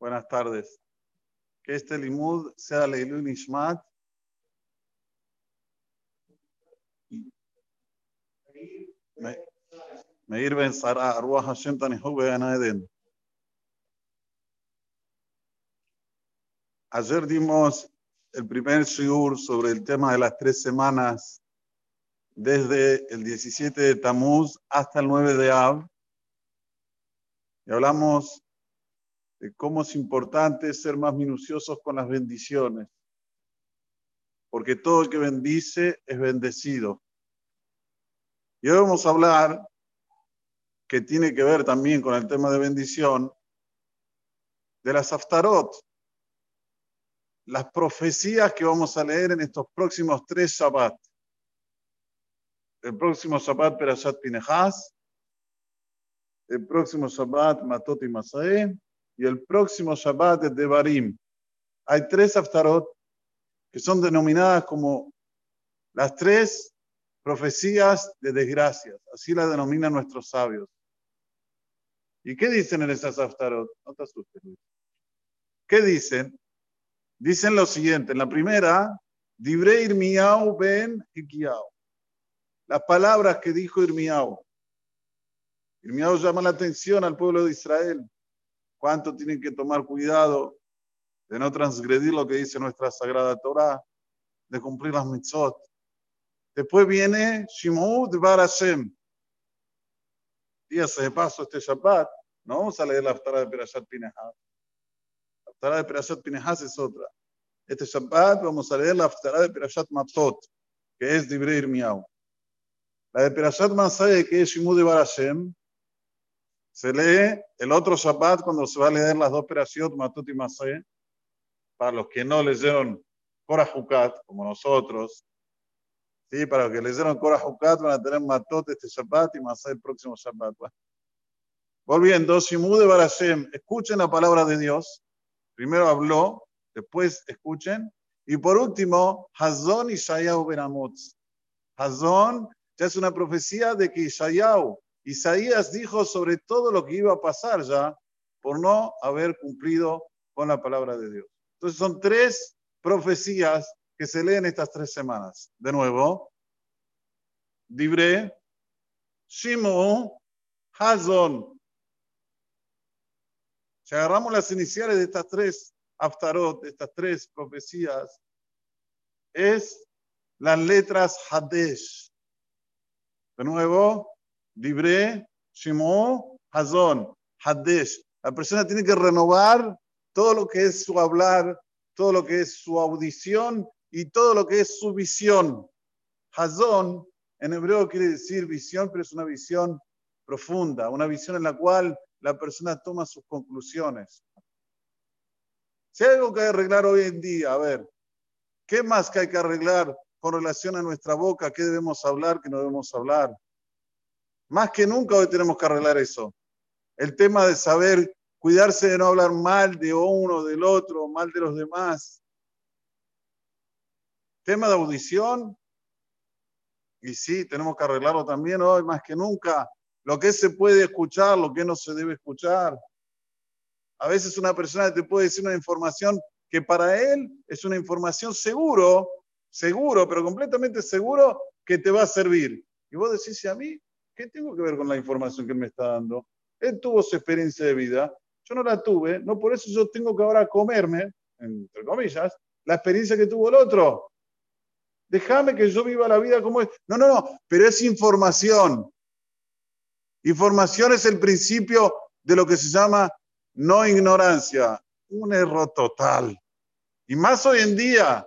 Buenas tardes. Que este limud sea Leilun Ishmat. Meir Ben Sara, Arwah Hashem Tanihu Ben Eden. Ayer dimos el primer shiur sobre el tema de las tres semanas desde el 17 de Tamuz hasta el 9 de Av. Y hablamos de cómo es importante ser más minuciosos con las bendiciones. Porque todo el que bendice es bendecido. Y hoy vamos a hablar, que tiene que ver también con el tema de bendición, de las aftarot, las profecías que vamos a leer en estos próximos tres Shabbat. El próximo Shabbat Perashat Pinehas, el próximo Shabbat Matot y Masae, y el próximo Shabbat de Devarim. Hay tres Aftarot que son denominadas como las tres profecías de desgracias. Así las denominan nuestros sabios. ¿Y qué dicen en esas Aftarot? No te asustes. ¿Qué dicen? Dicen lo siguiente. En la primera, Dibre Irmiau ben Ikiau. Las palabras que dijo Irmiau. Irmiau llama la atención al pueblo de Israel. Cuánto tienen que tomar cuidado de no transgredir lo que dice nuestra sagrada Torah, de cumplir las mitzvot. Después viene Shimud Bar Hashem. Días de paso este Shabbat, no vamos a leer la Aftara de Perashat Pinehas. La Aftara de Perashat Pinehas es otra. Este Shabbat vamos a leer la Aftara de Perashat Matot, que es Dibre Irmiau. La de Perashat Masay, que es Shimud Bar Hashem, se lee el otro Shabbat cuando se va a leer las dos Perashat Matot y Masay. Para los que no leyeron Korahukat, como nosotros, Sí, para los que leyeron Korah Hukat van a tener Matot este Shabbat y Masay el próximo Shabbat. Volviendo, Shimude Barashem, escuchen la palabra de Dios. Primero habló, después escuchen. Y por último, Hazón y Shayahu Benamutz. Hazón ya es una profecía de que Shayahu, Isaías dijo sobre todo lo que iba a pasar ya por no haber cumplido con la palabra de Dios. Entonces son tres profecías que se leen estas tres semanas. De nuevo, Dibre, Shimu, Hazon. Si agarramos las iniciales de estas tres Aftarot, de estas tres profecías, es las letras Hadesh. De nuevo, Dibre, Shimu, Hazon, Hadesh. La persona tiene que renovar todo lo que es su hablar, todo lo que es su audición y todo lo que es su visión. Hazón en hebreo quiere decir visión, pero es una visión profunda, una visión en la cual la persona toma sus conclusiones. Si hay algo que arreglar hoy en día, a ver, ¿qué más que hay que arreglar con relación a nuestra boca? ¿Qué debemos hablar, qué no debemos hablar? Más que nunca hoy tenemos que arreglar eso. El tema de saber cuidarse de no hablar mal de uno, del otro, mal de los demás. Tema de audición, y sí, tenemos que arreglarlo también hoy más que nunca. Lo que se puede escuchar, lo que no se debe escuchar. A veces una persona te puede decir una información que para él es una información seguro, seguro, pero completamente seguro que te va a servir. Y vos decís, a mí, ¿qué tengo que ver con la información que me está dando? Él tuvo su experiencia de vida, yo no la tuve, no por eso yo tengo que ahora comerme, entre comillas, la experiencia que tuvo el otro. Déjame que yo viva la vida como es. No, no, no, pero es información. Información es el principio de lo que se llama no ignorancia. Un error total. Y más hoy en día,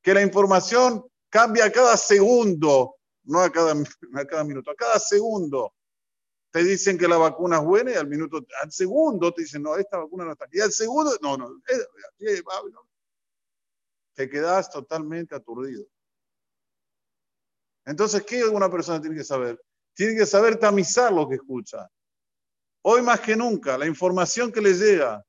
que la información cambia cada segundo, no a cada, a cada minuto, a cada segundo. Te dicen que la vacuna es buena y al minuto, al segundo te dicen, no, esta vacuna no está. Y al segundo, no, no, te quedas totalmente aturdido. Entonces, ¿qué una persona tiene que saber? Tiene que saber tamizar lo que escucha. Hoy más que nunca, la información que le llega,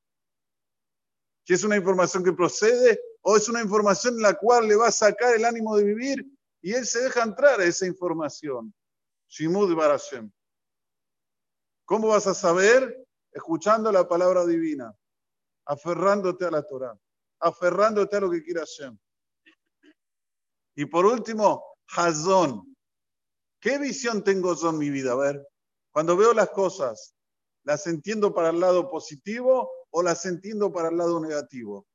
que es una información que procede o es una información en la cual le va a sacar el ánimo de vivir y él se deja entrar a esa información. Shimud Barashem. ¿Cómo vas a saber? escuchando la palabra divina, aferrándote a la Torah, aferrándote a lo que quiera Hashem. Y por último, Hazón. ¿Qué visión tengo yo en mi vida? A ver, cuando veo las cosas, ¿las entiendo para el lado positivo o las entiendo para el lado negativo?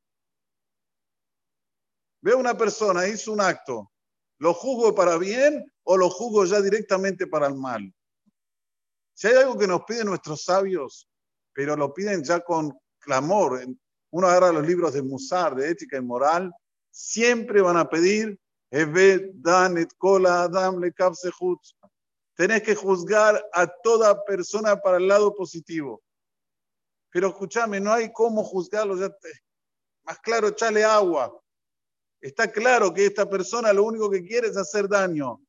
Veo una persona, hizo un acto, ¿lo juzgo para bien o lo juzgo ya directamente para el mal? Si hay algo que nos piden nuestros sabios, pero lo piden ya con clamor, uno agarra los libros de Musar, de ética y moral, siempre van a pedir Tenés que juzgar a toda persona para el lado positivo. Pero escúchame, no hay cómo juzgarlo. Ya más claro, echale agua. Está claro que esta persona lo único que quiere es hacer daño.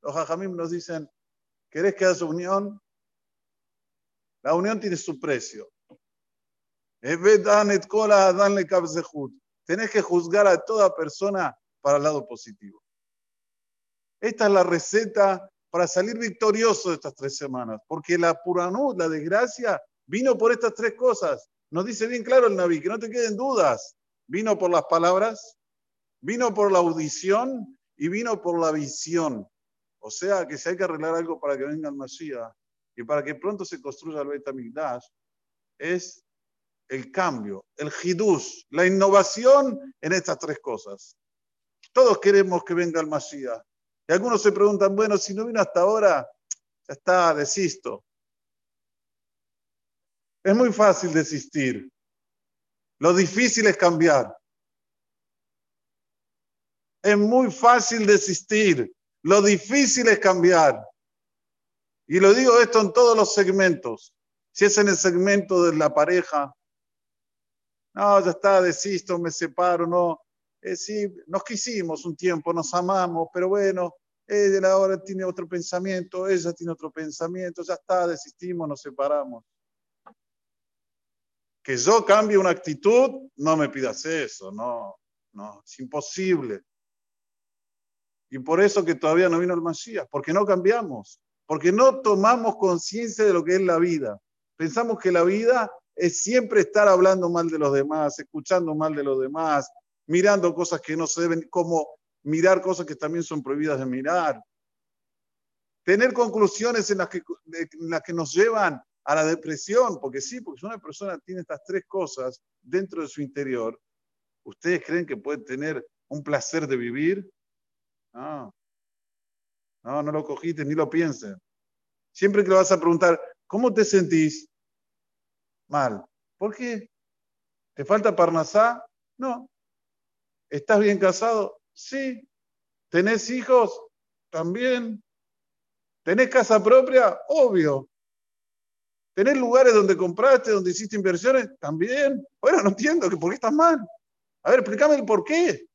Los hajamim nos dicen, ¿querés que hagas unión? La unión tiene su precio. Tenés que juzgar a toda persona para el lado positivo. Esta es la receta para salir victorioso de estas tres semanas, porque la puranut, la desgracia, vino por estas tres cosas. Nos dice bien claro el Naví, que no te queden dudas. Vino por las palabras, vino por la audición y vino por la visión. O sea que si hay que arreglar algo para que venga el Mashiach y para que pronto se construya el Beit es el cambio, el hidush, la innovación en estas tres cosas. Todos queremos que venga el Mashiach. Y algunos se preguntan, bueno, si no vino hasta ahora, ya está, desisto. Es muy fácil desistir. Lo difícil es cambiar. Es muy fácil desistir. Lo difícil es cambiar. Y lo digo esto en todos los segmentos. Si es en el segmento de la pareja, no, ya está, desisto, me separo, no. Eh, sí, nos quisimos un tiempo, nos amamos, pero bueno, él ahora tiene otro pensamiento, ella tiene otro pensamiento, ya está, desistimos, nos separamos. Que yo cambie una actitud, no me pidas eso, no, no, es imposible. Y por eso que todavía no vino el Mashiach, porque no cambiamos, porque no tomamos conciencia de lo que es la vida. Pensamos que la vida es siempre estar hablando mal de los demás, escuchando mal de los demás, mirando cosas que no se deben, como mirar cosas que también son prohibidas de mirar. Tener conclusiones en las que, en las que nos llevan a la depresión, porque sí, porque si una persona tiene estas tres cosas dentro de su interior, ¿ustedes creen que puede tener un placer de vivir? No. No, no lo cogiste, ni lo piensen. Siempre que le vas a preguntar, ¿cómo te sentís? Mal. ¿Por qué? ¿Te falta parnasá? No. ¿Estás bien casado? Sí. ¿Tenés hijos? También. ¿Tenés casa propia? Obvio. ¿Tenés lugares donde compraste, donde hiciste inversiones? También. Bueno, no entiendo por qué estás mal. A ver, explícame el por qué.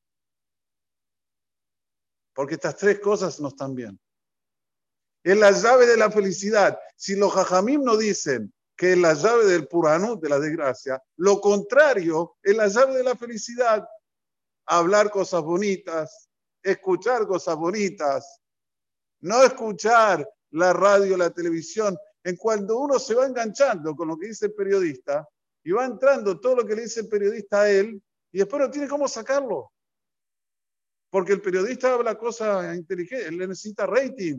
Porque estas tres cosas no están bien. Es la llave de la felicidad. Si los jajamim no dicen que es la llave del puranut, de la desgracia, lo contrario es la llave de la felicidad. Hablar cosas bonitas, escuchar cosas bonitas, no escuchar la radio, la televisión. En cuando uno se va enganchando con lo que dice el periodista y va entrando todo lo que le dice el periodista a él y después no tiene cómo sacarlo. Porque el periodista habla cosas inteligentes, él necesita rating,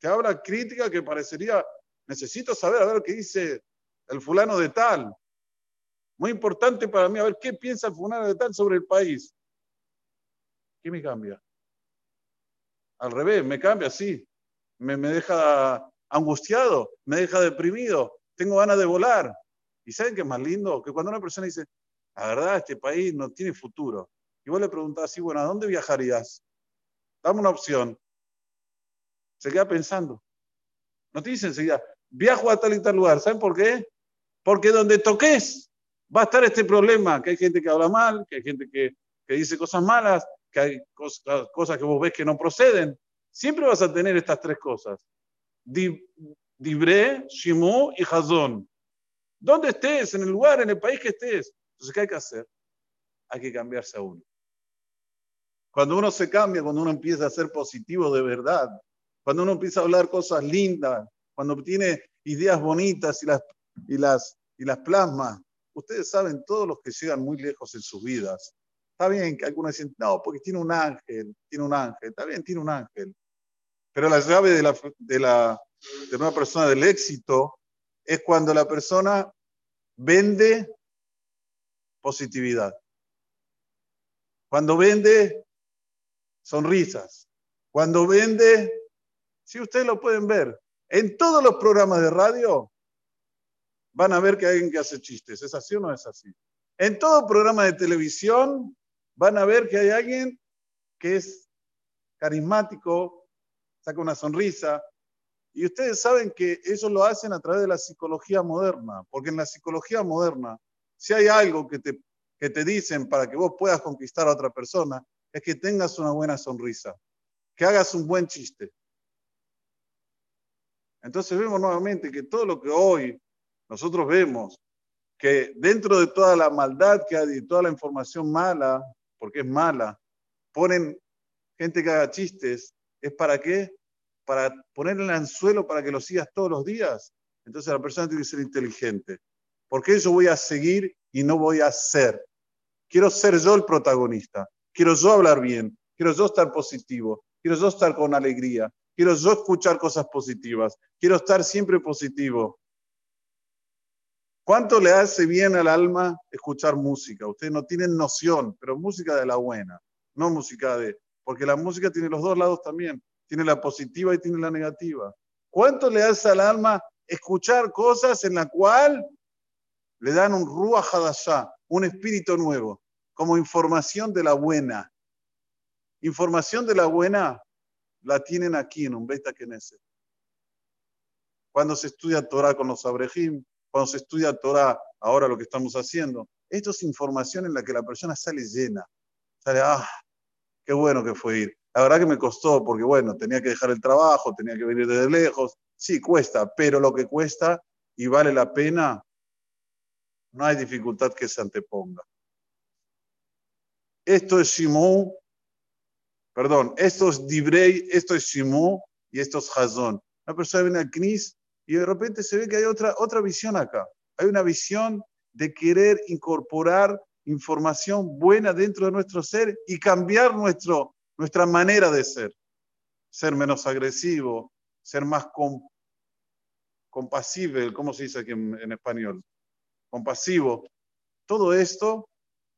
que habla crítica que parecería, necesito saber a ver qué dice el fulano de tal. Muy importante para mí, a ver qué piensa el fulano de tal sobre el país. ¿Qué me cambia? Al revés, me cambia, sí. Me, me deja angustiado, me deja deprimido, tengo ganas de volar. ¿Y saben qué es más lindo? Que cuando una persona dice, la verdad, este país no tiene futuro. Y vos le preguntás así, bueno, ¿a dónde viajarías? Dame una opción. Se queda pensando. No te dice enseguida, viajo a tal y tal lugar. ¿Saben por qué? Porque donde toques va a estar este problema, que hay gente que habla mal, que hay gente que, dice cosas malas, que hay cosas, cosas, que vos ves que no proceden. Siempre vas a tener estas tres cosas. Dibre, Shimu y Hazón. Donde estés, en el lugar, en el país que estés. Entonces, ¿qué hay que hacer? Hay que cambiarse a uno. Cuando uno se cambia, cuando uno empieza a ser positivo de verdad, cuando uno empieza a hablar cosas lindas, cuando tiene ideas bonitas y las y las, y las plasma. Ustedes saben, todos los que llegan muy lejos en sus vidas, está bien que algunos dicen, no, porque tiene un ángel, tiene un ángel, está bien, tiene un ángel. Pero la llave de, la, de, la, de una persona del éxito es cuando la persona vende positividad. Cuando vende sonrisas. Cuando vende, si ustedes lo pueden ver, en todos los programas de radio van a ver que hay alguien que hace chistes. ¿Es así o no es así? En todo programa de televisión van a ver que hay alguien que es carismático, saca una sonrisa. Y ustedes saben que ellos lo hacen a través de la psicología moderna, porque en la psicología moderna, si hay algo que te, que te dicen para que vos puedas conquistar a otra persona, es que tengas una buena sonrisa, que hagas un buen chiste. Entonces vemos nuevamente que todo lo que hoy nosotros vemos, que dentro de toda la maldad que hay, toda la información mala, porque es mala, ponen gente que haga chistes, ¿es para qué? Para poner el anzuelo para que lo sigas todos los días. Entonces la persona tiene que ser inteligente. Porque yo voy a seguir y no voy a ser. Quiero ser yo el protagonista. Quiero yo hablar bien. Quiero yo estar positivo. Quiero yo estar con alegría. Quiero yo escuchar cosas positivas. Quiero estar siempre positivo. ¿Cuánto le hace bien al alma escuchar música? Ustedes no tienen noción, pero música de la buena, no música de... Porque la música tiene los dos lados también. Tiene la positiva y tiene la negativa. ¿Cuánto le hace al alma escuchar cosas en la cual le dan un ruach hadashah, un espíritu nuevo, como información de la buena? Información de la buena la tienen aquí en un Beta Knesset. Cuando se estudia Torah con los abrejim, cuando se estudia Torah, ahora lo que estamos haciendo, esto es información en la que la persona sale llena. Sale, ah, qué bueno que fue ir. La verdad que me costó, porque bueno, tenía que dejar el trabajo, tenía que venir desde lejos. Sí, cuesta, pero lo que cuesta y vale la pena, no hay dificultad que se anteponga. Esto es Shimú, perdón, esto es Dibrei, esto es Shimú y esto es Hazón. Una persona viene al Knis y de repente se ve que hay otra, otra visión acá. Hay una visión de querer incorporar información buena dentro de nuestro ser y cambiar nuestro, nuestra manera de ser. Ser menos agresivo, ser más compasivo, ¿cómo se dice aquí en, español? Compasivo. Todo esto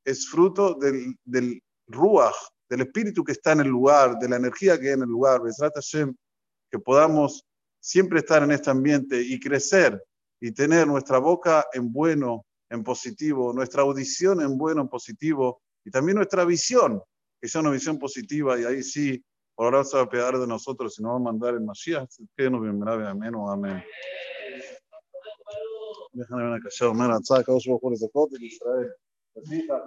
es fruto del, del ruach, del espíritu que está en el lugar, de la energía que hay en el lugar. Que podamos siempre estar en este ambiente y crecer y tener nuestra boca en bueno, en positivo, nuestra audición en bueno, en positivo y también nuestra visión, que sea una visión positiva y ahí sí, por ahora se va a pegar de nosotros y nos va a mandar el Mashiach, que nos bienvenga, amén o amén. Déjame ver acá, Assim, tá,